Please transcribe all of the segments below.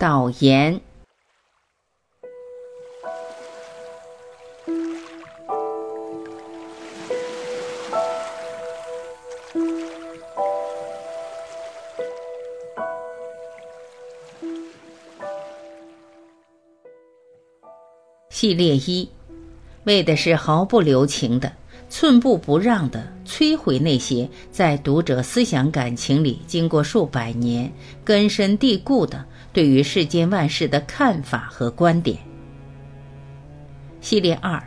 导言。系列一，为的是毫不留情的、寸步不让的摧毁那些在读者思想感情里经过数百年根深蒂固的对于世间万事的看法和观点。系列二，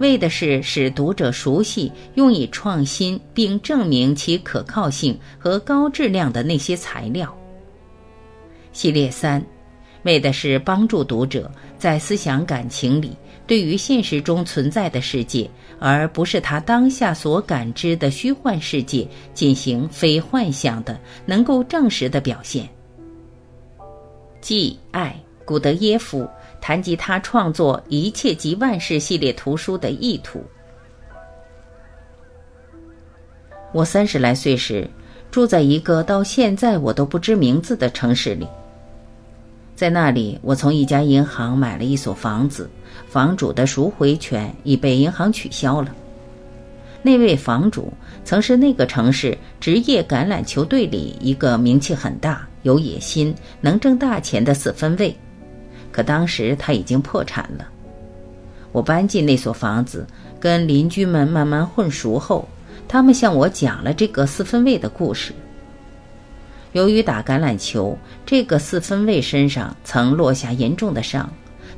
为的是使读者熟悉用以创新并证明其可靠性和高质量的那些材料。系列三。为的是帮助读者在思想感情里，对于现实中存在的世界，而不是他当下所感知的虚幻世界，进行非幻想的、能够证实的表现。即爱古德耶夫谈及他创作《一切及万事》系列图书的意图。我三十来岁时，住在一个到现在我都不知名字的城市里。在那里，我从一家银行买了一所房子，房主的赎回权已被银行取消了。那位房主曾是那个城市职业橄榄球队里一个名气很大、有野心、能挣大钱的四分卫，可当时他已经破产了。我搬进那所房子，跟邻居们慢慢混熟后，他们向我讲了这个四分卫的故事。由于打橄榄球，这个四分卫身上曾落下严重的伤，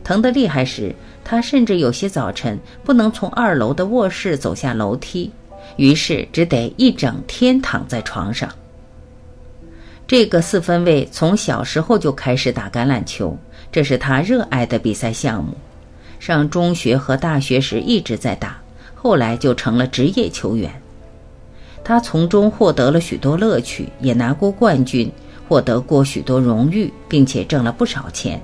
疼得厉害时，他甚至有些早晨不能从二楼的卧室走下楼梯，于是只得一整天躺在床上。这个四分卫从小时候就开始打橄榄球，这是他热爱的比赛项目。上中学和大学时一直在打，后来就成了职业球员。他从中获得了许多乐趣，也拿过冠军，获得过许多荣誉，并且挣了不少钱。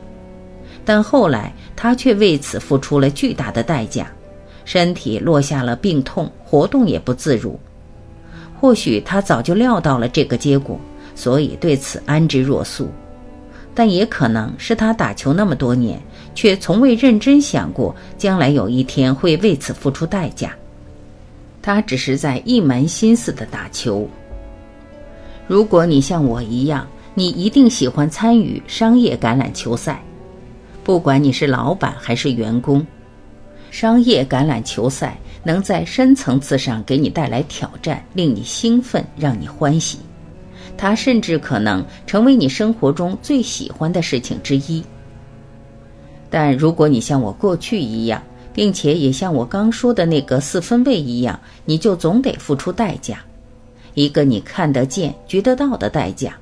但后来他却为此付出了巨大的代价，身体落下了病痛，活动也不自如。或许他早就料到了这个结果，所以对此安之若素。但也可能是他打球那么多年，却从未认真想过将来有一天会为此付出代价。他只是在一门心思的打球。如果你像我一样，你一定喜欢参与商业橄榄球赛，不管你是老板还是员工。商业橄榄球赛能在深层次上给你带来挑战，令你兴奋，让你欢喜。它甚至可能成为你生活中最喜欢的事情之一。但如果你像我过去一样，并且也像我刚说的那个四分卫一样，你就总得付出代价，一个你看得见、觉得到的代价。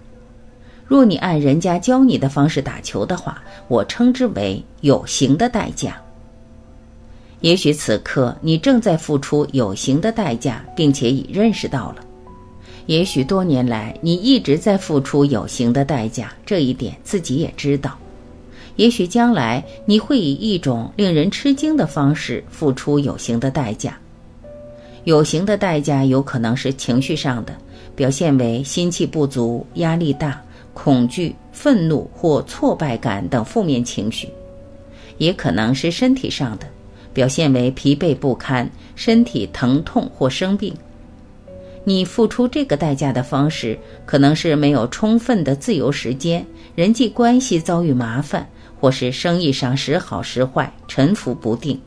若你按人家教你的方式打球的话，我称之为有形的代价。也许此刻你正在付出有形的代价，并且已认识到了；也许多年来你一直在付出有形的代价，这一点自己也知道。也许将来你会以一种令人吃惊的方式付出有形的代价。有形的代价有可能是情绪上的，表现为心气不足、压力大、恐惧、愤怒或挫败感等负面情绪；也可能是身体上的，表现为疲惫不堪、身体疼痛或生病。你付出这个代价的方式，可能是没有充分的自由时间，人际关系遭遇麻烦。或是生意上时好时坏，沉浮不定，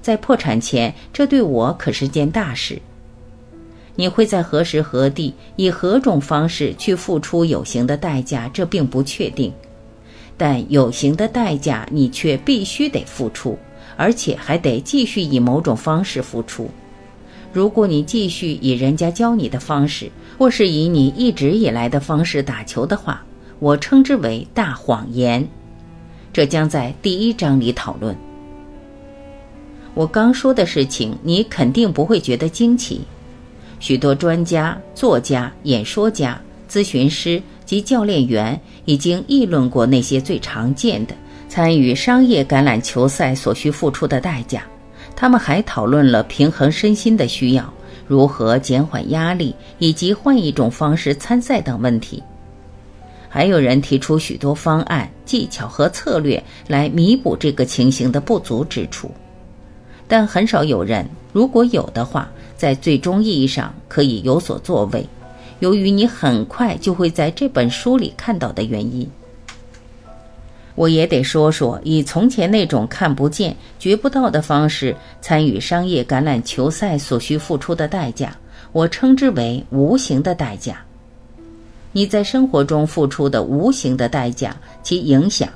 在破产前，这对我可是件大事。你会在何时何地以何种方式去付出有形的代价？这并不确定，但有形的代价你却必须得付出，而且还得继续以某种方式付出。如果你继续以人家教你的方式，或是以你一直以来的方式打球的话，我称之为大谎言。这将在第一章里讨论。我刚说的事情，你肯定不会觉得惊奇。许多专家、作家、演说家、咨询师及教练员已经议论过那些最常见的参与商业橄榄球赛所需付出的代价。他们还讨论了平衡身心的需要、如何减缓压力以及换一种方式参赛等问题。还有人提出许多方案、技巧和策略来弥补这个情形的不足之处，但很少有人，如果有的话，在最终意义上可以有所作为。由于你很快就会在这本书里看到的原因，我也得说说以从前那种看不见、觉不到的方式参与商业橄榄球赛所需付出的代价，我称之为无形的代价。你在生活中付出的无形的代价，其影响，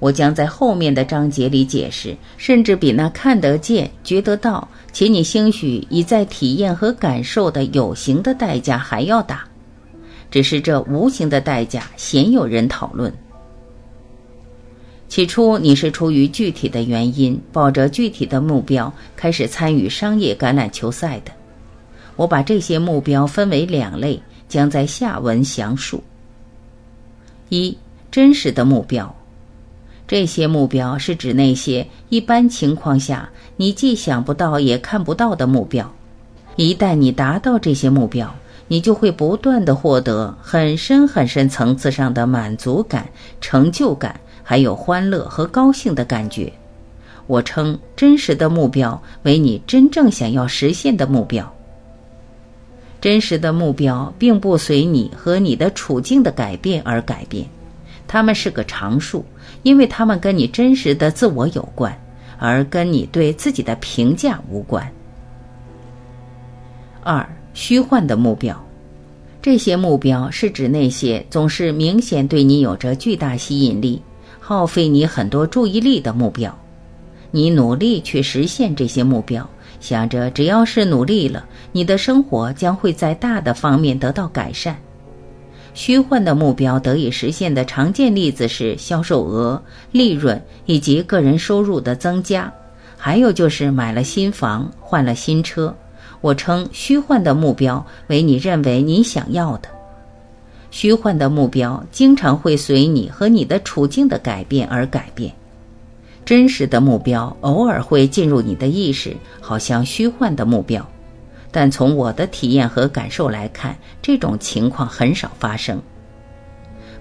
我将在后面的章节里解释，甚至比那看得见、觉得到。且你兴许已在体验和感受的有形的代价还要大，只是这无形的代价鲜有人讨论。起初你是出于具体的原因，抱着具体的目标开始参与商业橄榄球赛的。我把这些目标分为两类，将在下文详述。一、真实的目标。这些目标是指那些一般情况下你既想不到也看不到的目标。一旦你达到这些目标，你就会不断的获得很深很深层次上的满足感、成就感，还有欢乐和高兴的感觉。我称真实的目标为你真正想要实现的目标。真实的目标并不随你和你的处境的改变而改变，它们是个常数。因为他们跟你真实的自我有关，而跟你对自己的评价无关。二、虚幻的目标，这些目标是指那些总是明显对你有着巨大吸引力、耗费你很多注意力的目标。你努力去实现这些目标，想着只要是努力了，你的生活将会在大的方面得到改善。虚幻的目标得以实现的常见例子是销售额、利润以及个人收入的增加，还有就是买了新房、换了新车。我称虚幻的目标为你认为你想要的。虚幻的目标经常会随你和你的处境的改变而改变，真实的目标偶尔会进入你的意识，好像虚幻的目标。但从我的体验和感受来看，这种情况很少发生。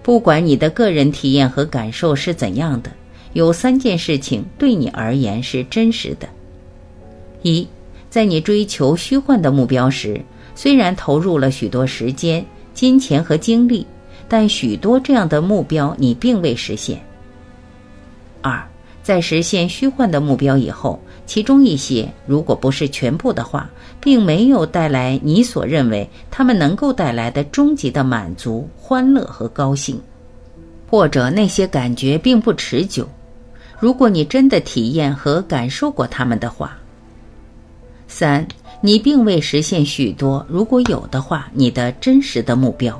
不管你的个人体验和感受是怎样的，有三件事情对你而言是真实的：一，在你追求虚幻的目标时，虽然投入了许多时间、金钱和精力，但许多这样的目标你并未实现；二，在实现虚幻的目标以后，其中一些，如果不是全部的话，并没有带来你所认为他们能够带来的终极的满足、欢乐和高兴，或者那些感觉并不持久。如果你真的体验和感受过他们的话，三，你并未实现许多，如果有的话，你的真实的目标。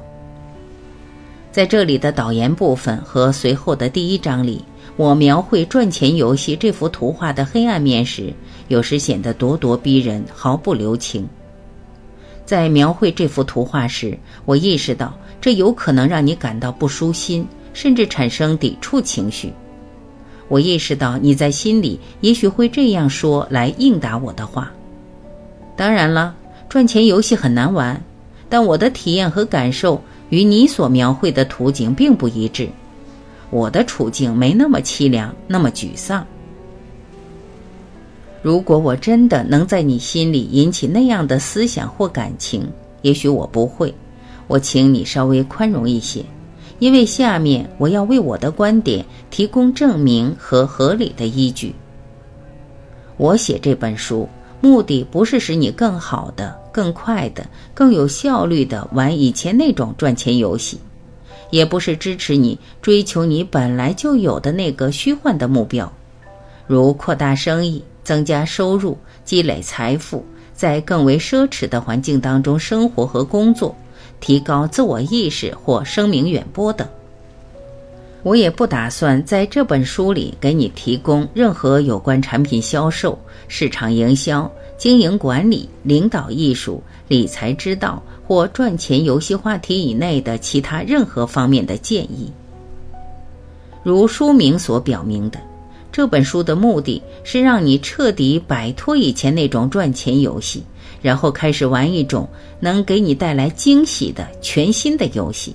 在这里的导言部分和随后的第一章里。我描绘赚钱游戏这幅图画的黑暗面时，有时显得咄咄逼人，毫不留情。在描绘这幅图画时，我意识到这有可能让你感到不舒心，甚至产生抵触情绪。我意识到你在心里也许会这样说来应答我的话。当然了，赚钱游戏很难玩，但我的体验和感受与你所描绘的图景并不一致。我的处境没那么凄凉，那么沮丧。如果我真的能在你心里引起那样的思想或感情，也许我不会。我请你稍微宽容一些，因为下面我要为我的观点提供证明和合理的依据。我写这本书目的不是使你更好的、更快的、更有效率的玩以前那种赚钱游戏。也不是支持你追求你本来就有的那个虚幻的目标，如扩大生意、增加收入、积累财富，在更为奢侈的环境当中生活和工作，提高自我意识或声名远播等。我也不打算在这本书里给你提供任何有关产品销售、市场营销、经营管理、领导艺术、理财之道。或赚钱游戏话题以内的其他任何方面的建议。如书名所表明的，这本书的目的是让你彻底摆脱以前那种赚钱游戏，然后开始玩一种能给你带来惊喜的全新的游戏。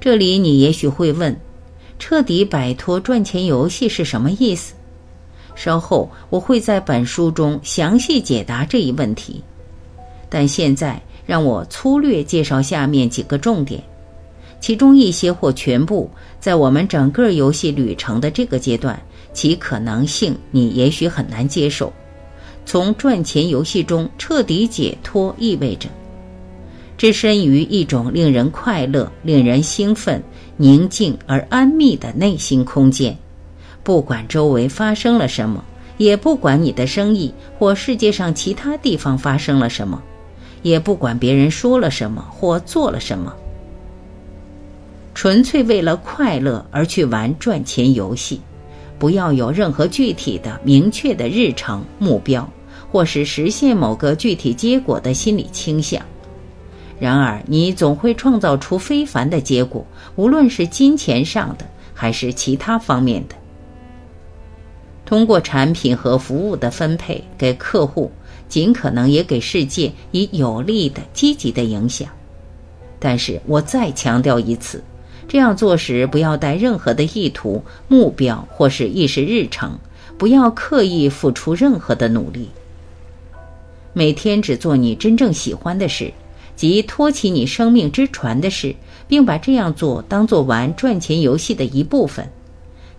这里你也许会问：彻底摆脱赚钱游戏是什么意思？稍后我会在本书中详细解答这一问题，但现在让我粗略介绍下面几个重点，其中一些或全部在我们整个游戏旅程的这个阶段，其可能性你也许很难接受。从赚钱游戏中彻底解脱意味着，置身于一种令人快乐、令人兴奋、宁静而安谧的内心空间。不管周围发生了什么，也不管你的生意或世界上其他地方发生了什么，也不管别人说了什么或做了什么，纯粹为了快乐而去玩赚钱游戏，不要有任何具体的、明确的日程目标，或是实现某个具体结果的心理倾向。然而，你总会创造出非凡的结果，无论是金钱上的还是其他方面的。通过产品和服务的分配给客户，尽可能也给世界以有利的、积极的影响。但是我再强调一次，这样做时不要带任何的意图、目标或是意识日程，不要刻意付出任何的努力。每天只做你真正喜欢的事，即托起你生命之船的事，并把这样做当做玩赚钱游戏的一部分。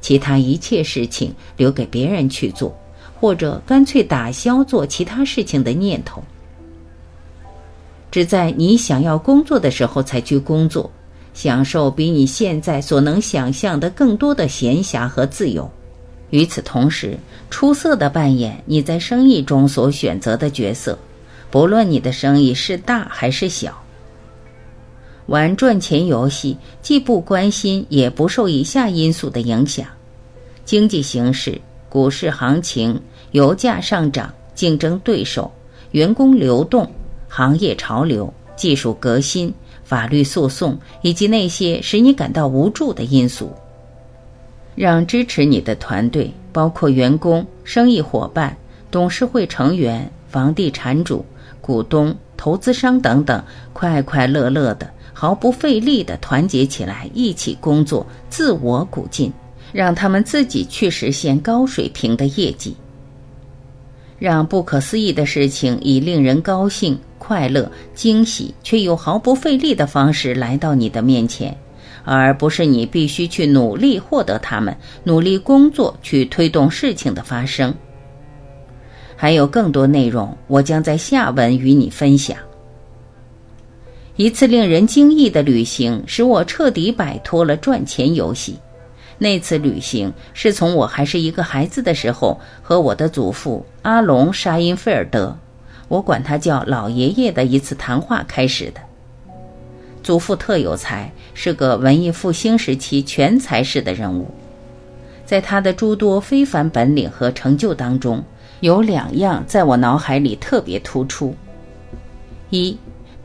其他一切事情留给别人去做，或者干脆打消做其他事情的念头，只在你想要工作的时候才去工作，享受比你现在所能想象的更多的闲暇和自由。与此同时，出色的扮演你在生意中所选择的角色，不论你的生意是大还是小。玩赚钱游戏，既不关心，也不受以下因素的影响：经济形势、股市行情、油价上涨、竞争对手、员工流动、行业潮流、技术革新、法律诉讼，以及那些使你感到无助的因素。让支持你的团队，包括员工、生意伙伴、董事会成员、房地产主、股东、投资商等等，快快乐乐的。毫不费力的团结起来，一起工作，自我鼓劲，让他们自己去实现高水平的业绩。让不可思议的事情以令人高兴、快乐、惊喜却又毫不费力的方式来到你的面前，而不是你必须去努力获得它们，努力工作去推动事情的发生。还有更多内容，我将在下文与你分享。一次令人惊异的旅行，使我彻底摆脱了赚钱游戏。那次旅行是从我还是一个孩子的时候，和我的祖父阿隆·沙因菲尔德，我管他叫老爷爷的一次谈话开始的。祖父特有才，是个文艺复兴时期全才式的人物。在他的诸多非凡本领和成就当中，有两样在我脑海里特别突出：一。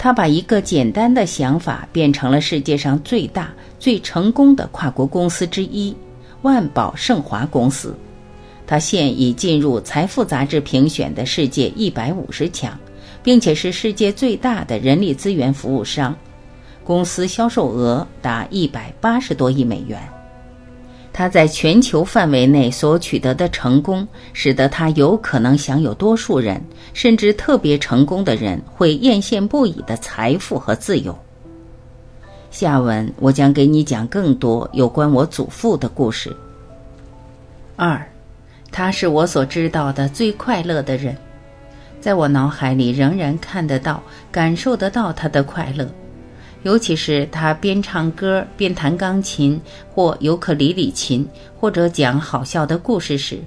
他把一个简单的想法变成了世界上最大、最成功的跨国公司之一——万宝盛华公司。他现已进入《财富》杂志评选的世界一百五十强，并且是世界最大的人力资源服务商，公司销售额达一百八十多亿美元。他在全球范围内所取得的成功，使得他有可能享有多数人甚至特别成功的人会艳羡不已的财富和自由。下文我将给你讲更多有关我祖父的故事。二，他是我所知道的最快乐的人，在我脑海里仍然看得到、感受得到他的快乐。尤其是他边唱歌边弹钢琴或尤克里里琴，或者讲好笑的故事时。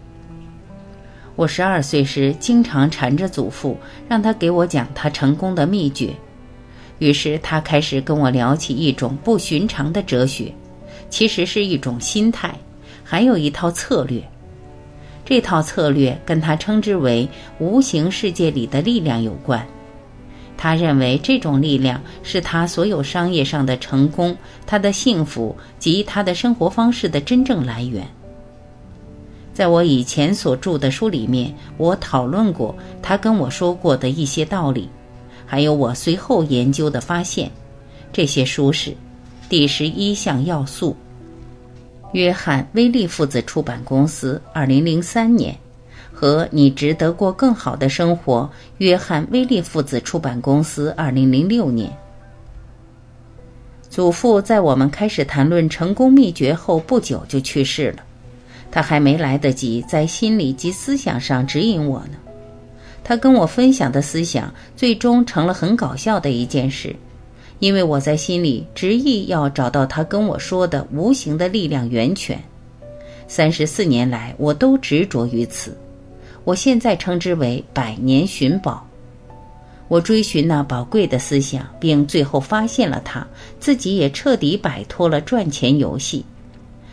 我十二岁时，经常缠着祖父，让他给我讲他成功的秘诀。于是他开始跟我聊起一种不寻常的哲学，其实是一种心态，还有一套策略。这套策略跟他称之为“无形世界里的力量”有关。他认为这种力量是他所有商业上的成功、他的幸福及他的生活方式的真正来源。在我以前所著的书里面，我讨论过他跟我说过的一些道理，还有我随后研究的发现。这些书是：第十一项要素。约翰·威利父子出版公司，二零零三年。和你值得过更好的生活。约翰·威利父子出版公司，二零零六年。祖父在我们开始谈论成功秘诀后不久就去世了，他还没来得及在心理及思想上指引我呢。他跟我分享的思想最终成了很搞笑的一件事，因为我在心里执意要找到他跟我说的无形的力量源泉。三十四年来，我都执着于此。我现在称之为百年寻宝。我追寻那宝贵的思想，并最后发现了它，自己也彻底摆脱了赚钱游戏。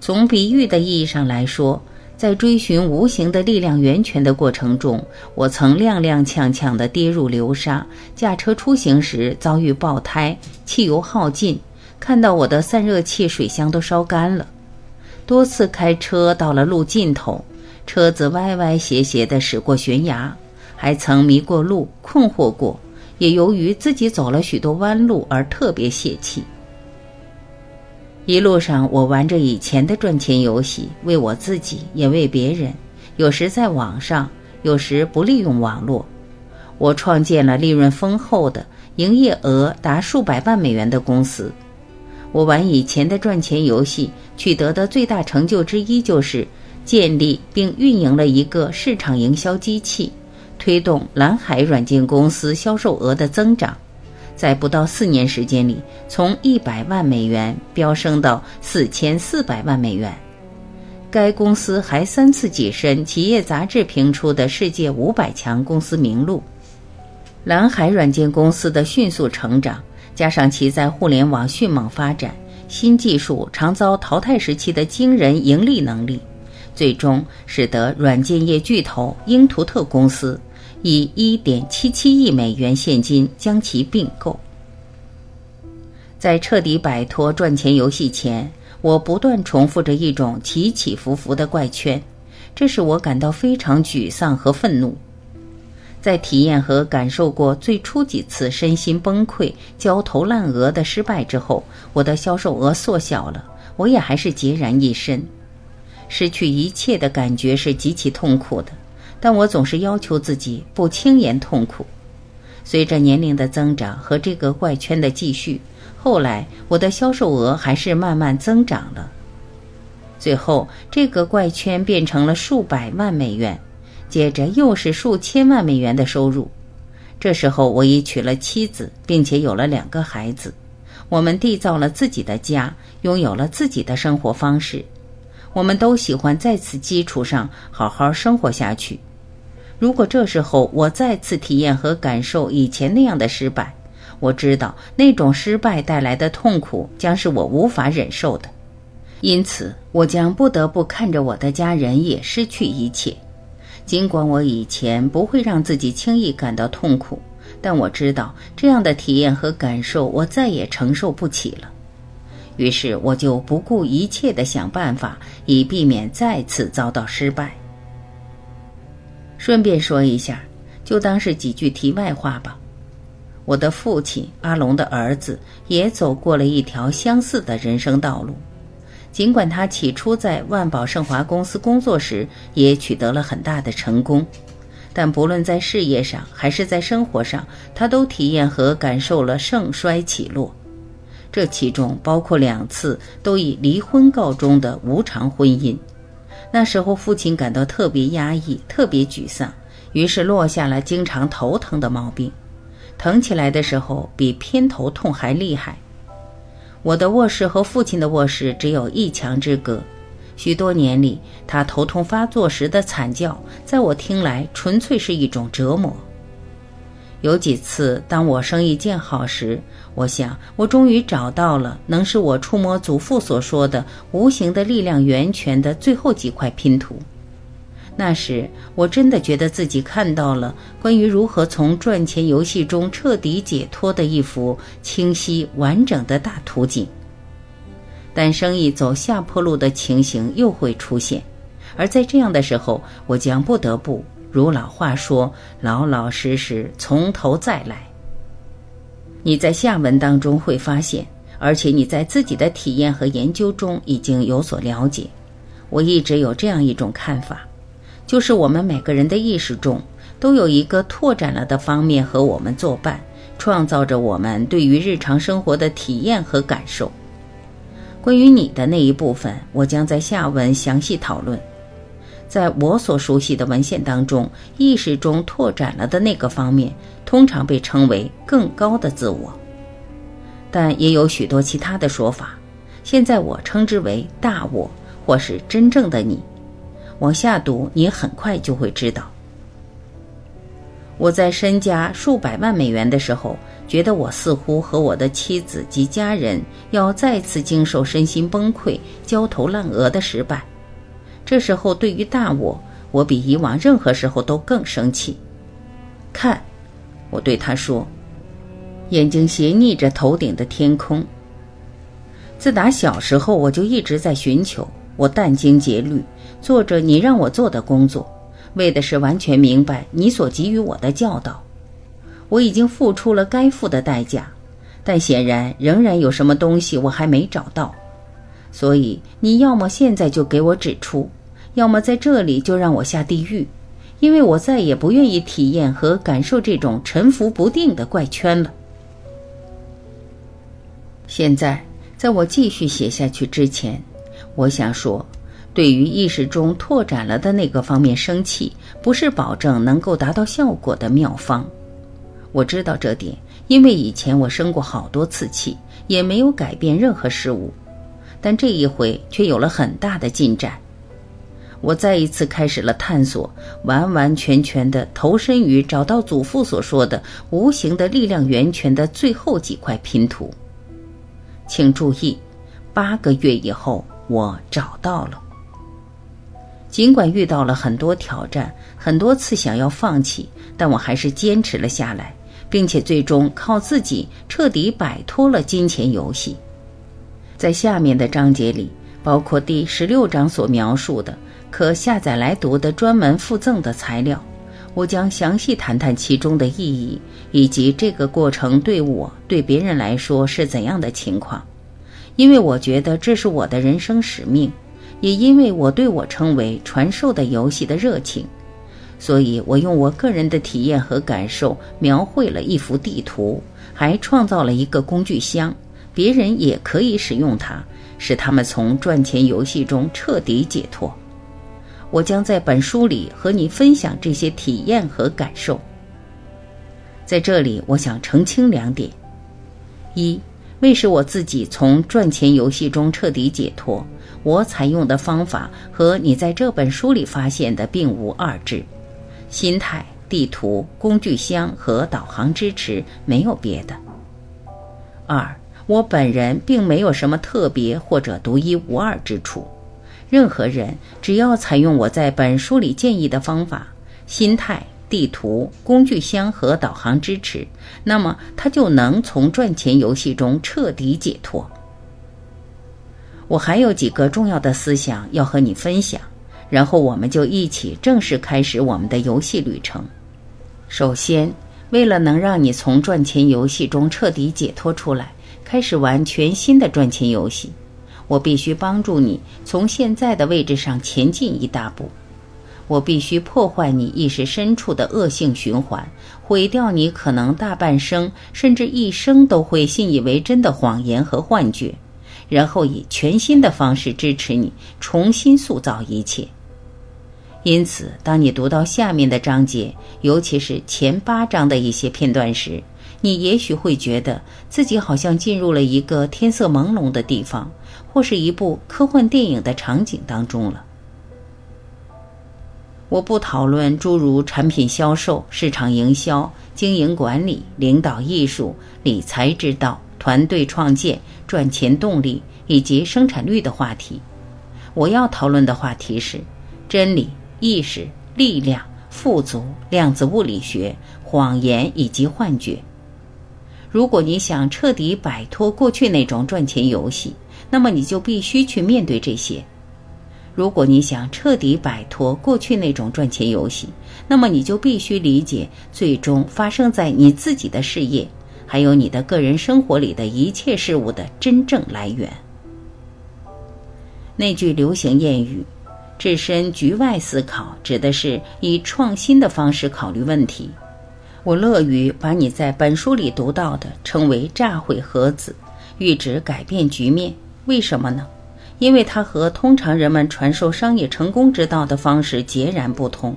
从比喻的意义上来说，在追寻无形的力量源泉的过程中，我曾踉踉跄跄地跌入流沙，驾车出行时遭遇爆胎，汽油耗尽，看到我的散热器水箱都烧干了，多次开车到了路尽头。车子歪歪斜斜地驶过悬崖，还曾迷过路、困惑过，也由于自己走了许多弯路而特别泄气。一路上，我玩着以前的赚钱游戏，为我自己，也为别人。有时在网上，有时不利用网络。我创建了利润丰厚的、营业额达数百万美元的公司。我玩以前的赚钱游戏，取得的最大成就之一就是。建立并运营了一个市场营销机器，推动蓝海软件公司销售额的增长，在不到四年时间里，从一百万美元飙升到四千四百万美元。该公司还三次跻身企业杂志评出的世界五百强公司名录。蓝海软件公司的迅速成长，加上其在互联网迅猛发展、新技术常遭淘汰时期的惊人盈利能力。最终使得软件业巨头英图特公司以1.77亿美元现金将其并购。在彻底摆脱赚钱游戏前，我不断重复着一种起起伏伏的怪圈，这使我感到非常沮丧和愤怒。在体验和感受过最初几次身心崩溃、焦头烂额的失败之后，我的销售额缩小了，我也还是孑然一身。失去一切的感觉是极其痛苦的，但我总是要求自己不轻言痛苦。随着年龄的增长和这个怪圈的继续，后来我的销售额还是慢慢增长了。最后，这个怪圈变成了数百万美元，接着又是数千万美元的收入。这时候，我已娶了妻子，并且有了两个孩子，我们缔造了自己的家，拥有了自己的生活方式。我们都喜欢在此基础上好好生活下去。如果这时候我再次体验和感受以前那样的失败，我知道那种失败带来的痛苦将是我无法忍受的。因此，我将不得不看着我的家人也失去一切。尽管我以前不会让自己轻易感到痛苦，但我知道这样的体验和感受我再也承受不起了。于是我就不顾一切地想办法，以避免再次遭到失败。顺便说一下，就当是几句题外话吧。我的父亲阿龙的儿子也走过了一条相似的人生道路，尽管他起初在万宝盛华公司工作时也取得了很大的成功，但不论在事业上还是在生活上，他都体验和感受了盛衰起落。这其中包括两次都以离婚告终的无常婚姻。那时候，父亲感到特别压抑，特别沮丧，于是落下了经常头疼的毛病，疼起来的时候比偏头痛还厉害。我的卧室和父亲的卧室只有一墙之隔，许多年里，他头痛发作时的惨叫，在我听来纯粹是一种折磨。有几次，当我生意见好时，我想我终于找到了能使我触摸祖父所说的无形的力量源泉的最后几块拼图。那时，我真的觉得自己看到了关于如何从赚钱游戏中彻底解脱的一幅清晰完整的大图景。但生意走下坡路的情形又会出现，而在这样的时候，我将不得不。如老话说，老老实实从头再来。你在下文当中会发现，而且你在自己的体验和研究中已经有所了解。我一直有这样一种看法，就是我们每个人的意识中都有一个拓展了的方面和我们作伴，创造着我们对于日常生活的体验和感受。关于你的那一部分，我将在下文详细讨论。在我所熟悉的文献当中，意识中拓展了的那个方面，通常被称为更高的自我，但也有许多其他的说法。现在我称之为大我，或是真正的你。往下读，你很快就会知道。我在身家数百万美元的时候。觉得我似乎和我的妻子及家人要再次经受身心崩溃、焦头烂额的失败。这时候，对于大我，我比以往任何时候都更生气。看，我对他说，眼睛斜睨着头顶的天空。自打小时候，我就一直在寻求，我殚精竭虑，做着你让我做的工作，为的是完全明白你所给予我的教导。我已经付出了该付的代价，但显然仍然有什么东西我还没找到，所以你要么现在就给我指出，要么在这里就让我下地狱，因为我再也不愿意体验和感受这种沉浮不定的怪圈了。现在，在我继续写下去之前，我想说，对于意识中拓展了的那个方面生气，不是保证能够达到效果的妙方。我知道这点，因为以前我生过好多次气，也没有改变任何事物，但这一回却有了很大的进展。我再一次开始了探索，完完全全的投身于找到祖父所说的无形的力量源泉的最后几块拼图。请注意，八个月以后，我找到了。尽管遇到了很多挑战，很多次想要放弃，但我还是坚持了下来。并且最终靠自己彻底摆脱了金钱游戏。在下面的章节里，包括第十六章所描述的可下载来读的专门附赠的材料，我将详细谈谈其中的意义，以及这个过程对我对别人来说是怎样的情况。因为我觉得这是我的人生使命，也因为我对我称为传授的游戏的热情。所以我用我个人的体验和感受描绘了一幅地图，还创造了一个工具箱，别人也可以使用它，使他们从赚钱游戏中彻底解脱。我将在本书里和你分享这些体验和感受。在这里，我想澄清两点：一，为使我自己从赚钱游戏中彻底解脱，我采用的方法和你在这本书里发现的并无二致。心态、地图、工具箱和导航支持没有别的。二，我本人并没有什么特别或者独一无二之处。任何人只要采用我在本书里建议的方法——心态、地图、工具箱和导航支持，那么他就能从赚钱游戏中彻底解脱。我还有几个重要的思想要和你分享。然后我们就一起正式开始我们的游戏旅程。首先，为了能让你从赚钱游戏中彻底解脱出来，开始玩全新的赚钱游戏，我必须帮助你从现在的位置上前进一大步。我必须破坏你意识深处的恶性循环，毁掉你可能大半生甚至一生都会信以为真的谎言和幻觉，然后以全新的方式支持你重新塑造一切。因此，当你读到下面的章节，尤其是前八章的一些片段时，你也许会觉得自己好像进入了一个天色朦胧的地方，或是一部科幻电影的场景当中了。我不讨论诸如产品销售、市场营销、经营管理、领导艺术、理财之道、团队创建、赚钱动力以及生产率的话题。我要讨论的话题是真理。意识、力量、富足、量子物理学、谎言以及幻觉。如果你想彻底摆脱过去那种赚钱游戏，那么你就必须去面对这些。如果你想彻底摆脱过去那种赚钱游戏，那么你就必须理解最终发生在你自己的事业还有你的个人生活里的一切事物的真正来源。那句流行谚语“置身局外思考”指的是以创新的方式考虑问题。我乐于把你在本书里读到的称为“炸毁盒子”，喻指改变局面。为什么呢？因为它和通常人们传授商业成功之道的方式截然不同。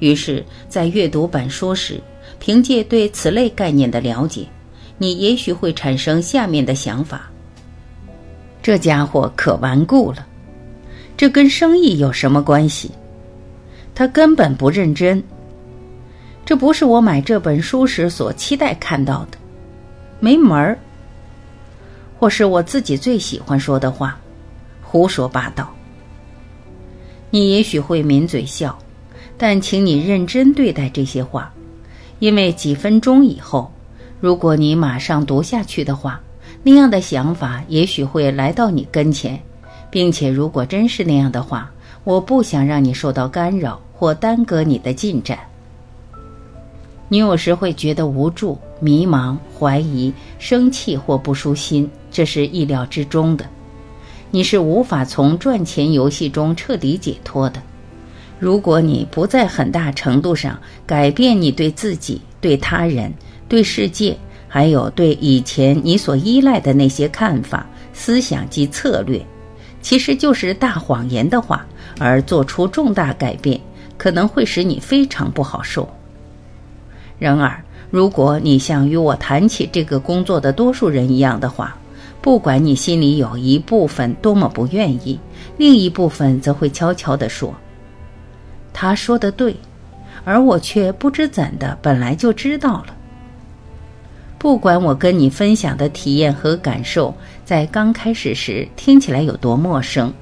于是，在阅读本书时，凭借对此类概念的了解，你也许会产生下面的想法：这家伙可顽固了，这跟生意有什么关系？他根本不认真。这不是我买这本书时所期待看到的，没门儿。或是我自己最喜欢说的话，胡说八道。你也许会抿嘴笑，但请你认真对待这些话，因为几分钟以后，如果你马上读下去的话，那样的想法也许会来到你跟前，并且如果真是那样的话，我不想让你受到干扰或耽搁你的进展。你有时会觉得无助、迷茫、怀疑、生气或不舒心，这是意料之中的。你是无法从赚钱游戏中彻底解脱的。如果你不在很大程度上改变你对自己、对他人、对世界，还有对以前你所依赖的那些看法、思想及策略，其实就是大谎言的话，而做出重大改变，可能会使你非常不好受。然而，如果你像与我谈起这个工作的多数人一样的话，不管你心里有一部分多么不愿意，另一部分则会悄悄地说：“他说的对，而我却不知怎的本来就知道了。”不管我跟你分享的体验和感受在刚开始时听起来有多陌生，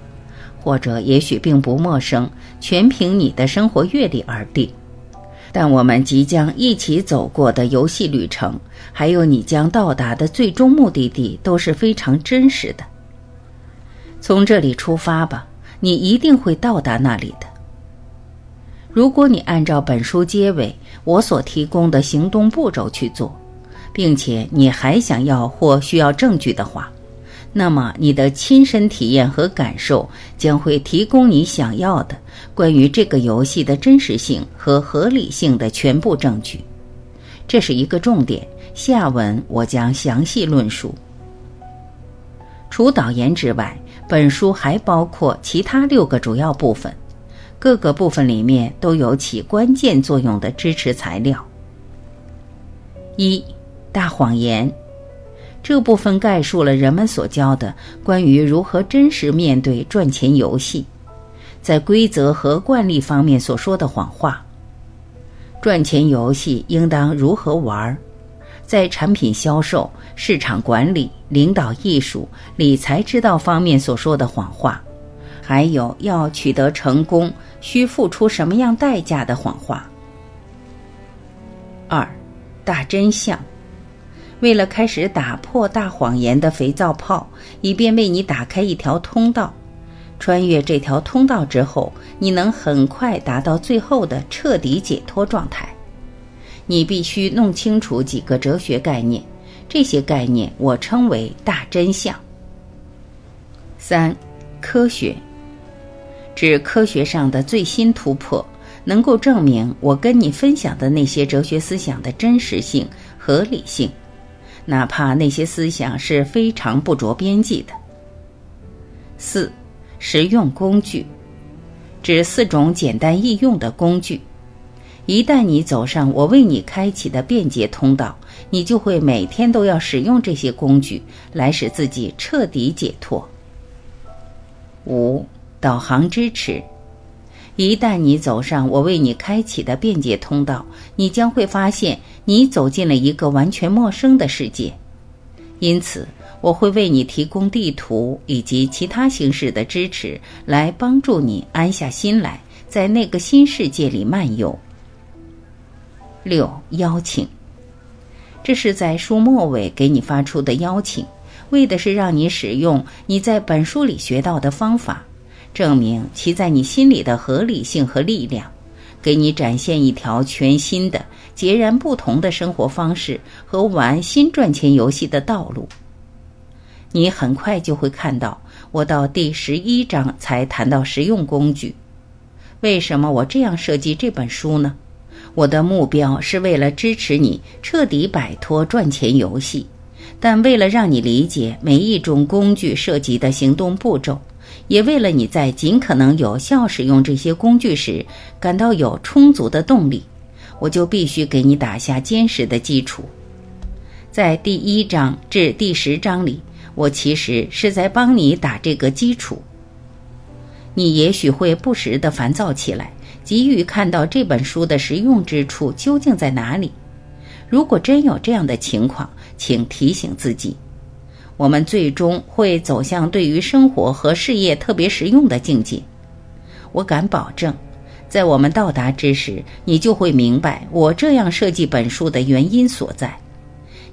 或者也许并不陌生，全凭你的生活阅历而定。但我们即将一起走过的游戏旅程，还有你将到达的最终目的地，都是非常真实的。从这里出发吧，你一定会到达那里的。如果你按照本书结尾我所提供的行动步骤去做，并且你还想要或需要证据的话。那么，你的亲身体验和感受将会提供你想要的关于这个游戏的真实性和合理性的全部证据。这是一个重点，下文我将详细论述。除导言之外，本书还包括其他六个主要部分，各个部分里面都有起关键作用的支持材料。一大谎言。这部分概述了人们所教的关于如何真实面对赚钱游戏，在规则和惯例方面所说的谎话。赚钱游戏应当如何玩？在产品销售、市场管理、领导艺术、理财之道方面所说的谎话，还有要取得成功需付出什么样代价的谎话。二，大真相。为了开始打破大谎言的肥皂泡，以便为你打开一条通道，穿越这条通道之后，你能很快达到最后的彻底解脱状态。你必须弄清楚几个哲学概念，这些概念我称为大真相。三，科学，指科学上的最新突破，能够证明我跟你分享的那些哲学思想的真实性、合理性。哪怕那些思想是非常不着边际的。四，实用工具，指四种简单易用的工具。一旦你走上我为你开启的便捷通道，你就会每天都要使用这些工具来使自己彻底解脱。五，导航支持。一旦你走上我为你开启的便捷通道，你将会发现你走进了一个完全陌生的世界。因此，我会为你提供地图以及其他形式的支持，来帮助你安下心来，在那个新世界里漫游。六邀请，这是在书末尾给你发出的邀请，为的是让你使用你在本书里学到的方法。证明其在你心里的合理性和力量，给你展现一条全新的、截然不同的生活方式和玩新赚钱游戏的道路。你很快就会看到，我到第十一章才谈到实用工具。为什么我这样设计这本书呢？我的目标是为了支持你彻底摆脱赚钱游戏，但为了让你理解每一种工具涉及的行动步骤，也为了你在尽可能有效使用这些工具时感到有充足的动力，我就必须给你打下坚实的基础。在第一章至第十章里，我其实是在帮你打这个基础。你也许会不时的烦躁起来。急于看到这本书的实用之处究竟在哪里？如果真有这样的情况，请提醒自己，我们最终会走向对于生活和事业特别实用的境界。我敢保证，在我们到达之时，你就会明白我这样设计本书的原因所在。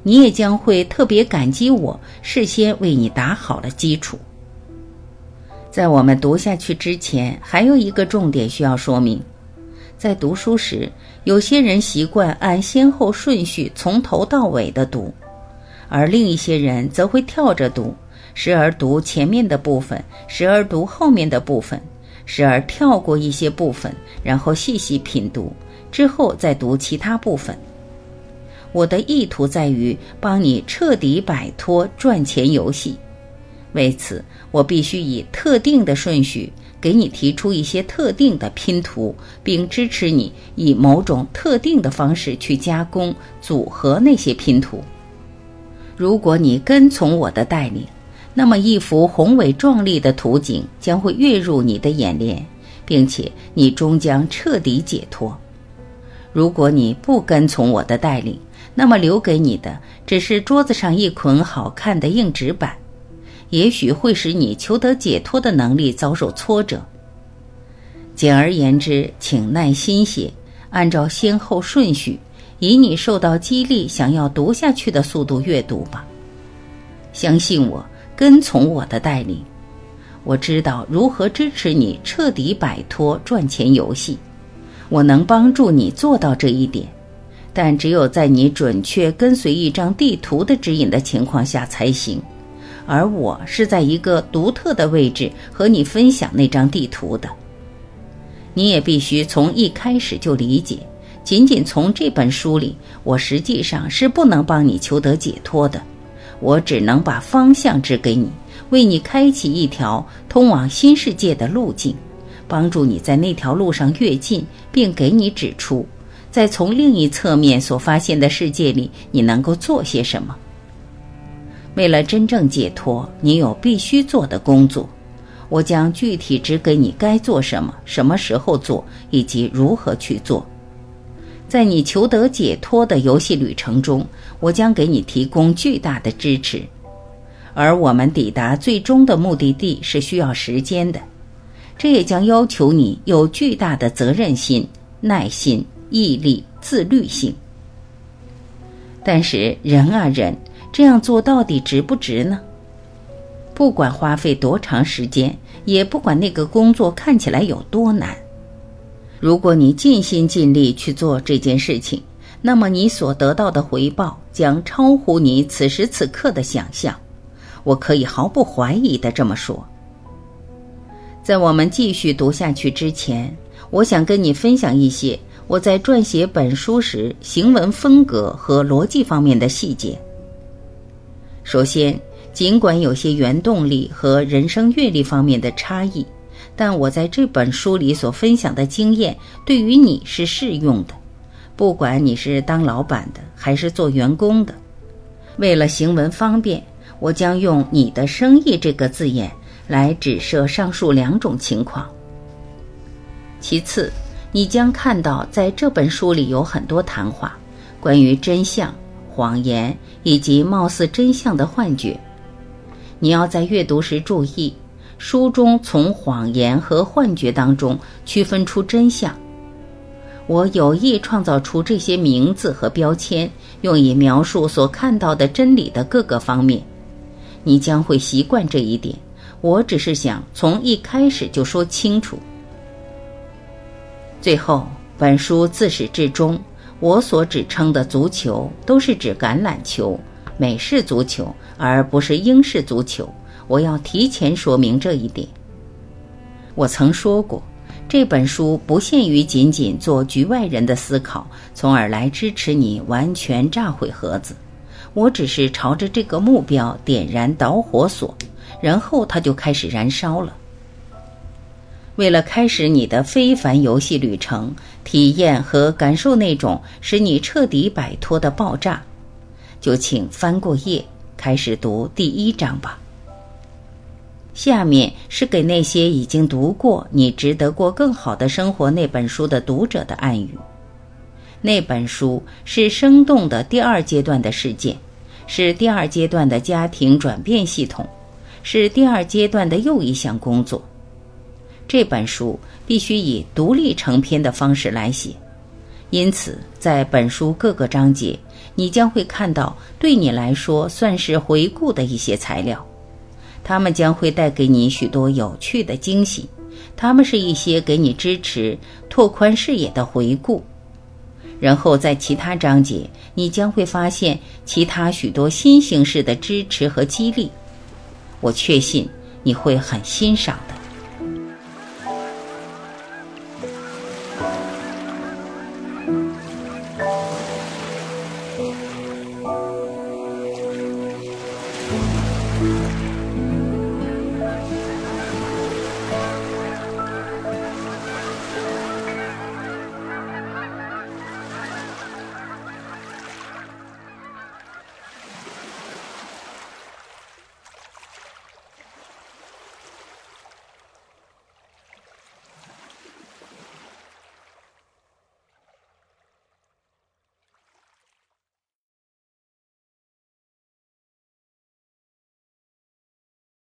你也将会特别感激我事先为你打好了基础。在我们读下去之前，还有一个重点需要说明：在读书时，有些人习惯按先后顺序从头到尾的读，而另一些人则会跳着读，时而读前面的部分，时而读后面的部分，时而跳过一些部分，然后细细品读，之后再读其他部分。我的意图在于帮你彻底摆脱赚钱游戏。为此，我必须以特定的顺序给你提出一些特定的拼图，并支持你以某种特定的方式去加工、组合那些拼图。如果你跟从我的带领，那么一幅宏伟壮丽的图景将会跃入你的眼帘，并且你终将彻底解脱。如果你不跟从我的带领，那么留给你的只是桌子上一捆好看的硬纸板。也许会使你求得解脱的能力遭受挫折。简而言之，请耐心些，按照先后顺序，以你受到激励、想要读下去的速度阅读吧。相信我，跟从我的带领，我知道如何支持你彻底摆脱赚钱游戏。我能帮助你做到这一点，但只有在你准确跟随一张地图的指引的情况下才行。而我是在一个独特的位置和你分享那张地图的。你也必须从一开始就理解，仅仅从这本书里，我实际上是不能帮你求得解脱的。我只能把方向指给你，为你开启一条通往新世界的路径，帮助你在那条路上跃进，并给你指出，在从另一侧面所发现的世界里，你能够做些什么。为了真正解脱，你有必须做的工作。我将具体指给你该做什么、什么时候做以及如何去做。在你求得解脱的游戏旅程中，我将给你提供巨大的支持。而我们抵达最终的目的地是需要时间的，这也将要求你有巨大的责任心、耐心、毅力、自律性。但是人啊人。这样做到底值不值呢？不管花费多长时间，也不管那个工作看起来有多难，如果你尽心尽力去做这件事情，那么你所得到的回报将超乎你此时此刻的想象。我可以毫不怀疑的这么说。在我们继续读下去之前，我想跟你分享一些我在撰写本书时行文风格和逻辑方面的细节。首先，尽管有些原动力和人生阅历方面的差异，但我在这本书里所分享的经验对于你是适用的，不管你是当老板的还是做员工的。为了行文方便，我将用“你的生意”这个字眼来指涉上述两种情况。其次，你将看到在这本书里有很多谈话，关于真相。谎言以及貌似真相的幻觉，你要在阅读时注意，书中从谎言和幻觉当中区分出真相。我有意创造出这些名字和标签，用以描述所看到的真理的各个方面。你将会习惯这一点。我只是想从一开始就说清楚。最后，本书自始至终，我所指称的足球都是指橄榄球、美式足球，而不是英式足球。我要提前说明这一点。我曾说过，这本书不限于仅仅做局外人的思考，从而来支持你完全炸毁盒子。我只是朝着这个目标点燃导火索，然后它就开始燃烧了。为了开始你的非凡游戏旅程，体验和感受那种使你彻底摆脱的爆炸，就请翻过页，开始读第一章吧。下面是给那些已经读过《你值得过更好的生活》那本书的读者的暗语。那本书是生动的第二阶段的事件，是第二阶段的家庭转变系统，是第二阶段的又一项工作。这本书必须以独立成篇的方式来写，因此在本书各个章节，你将会看到对你来说算是回顾的一些材料。他们将会带给你许多有趣的惊喜，他们是一些给你支持、拓宽视野的回顾。然后在其他章节，你将会发现其他许多新形式的支持和激励。我确信你会很欣赏的。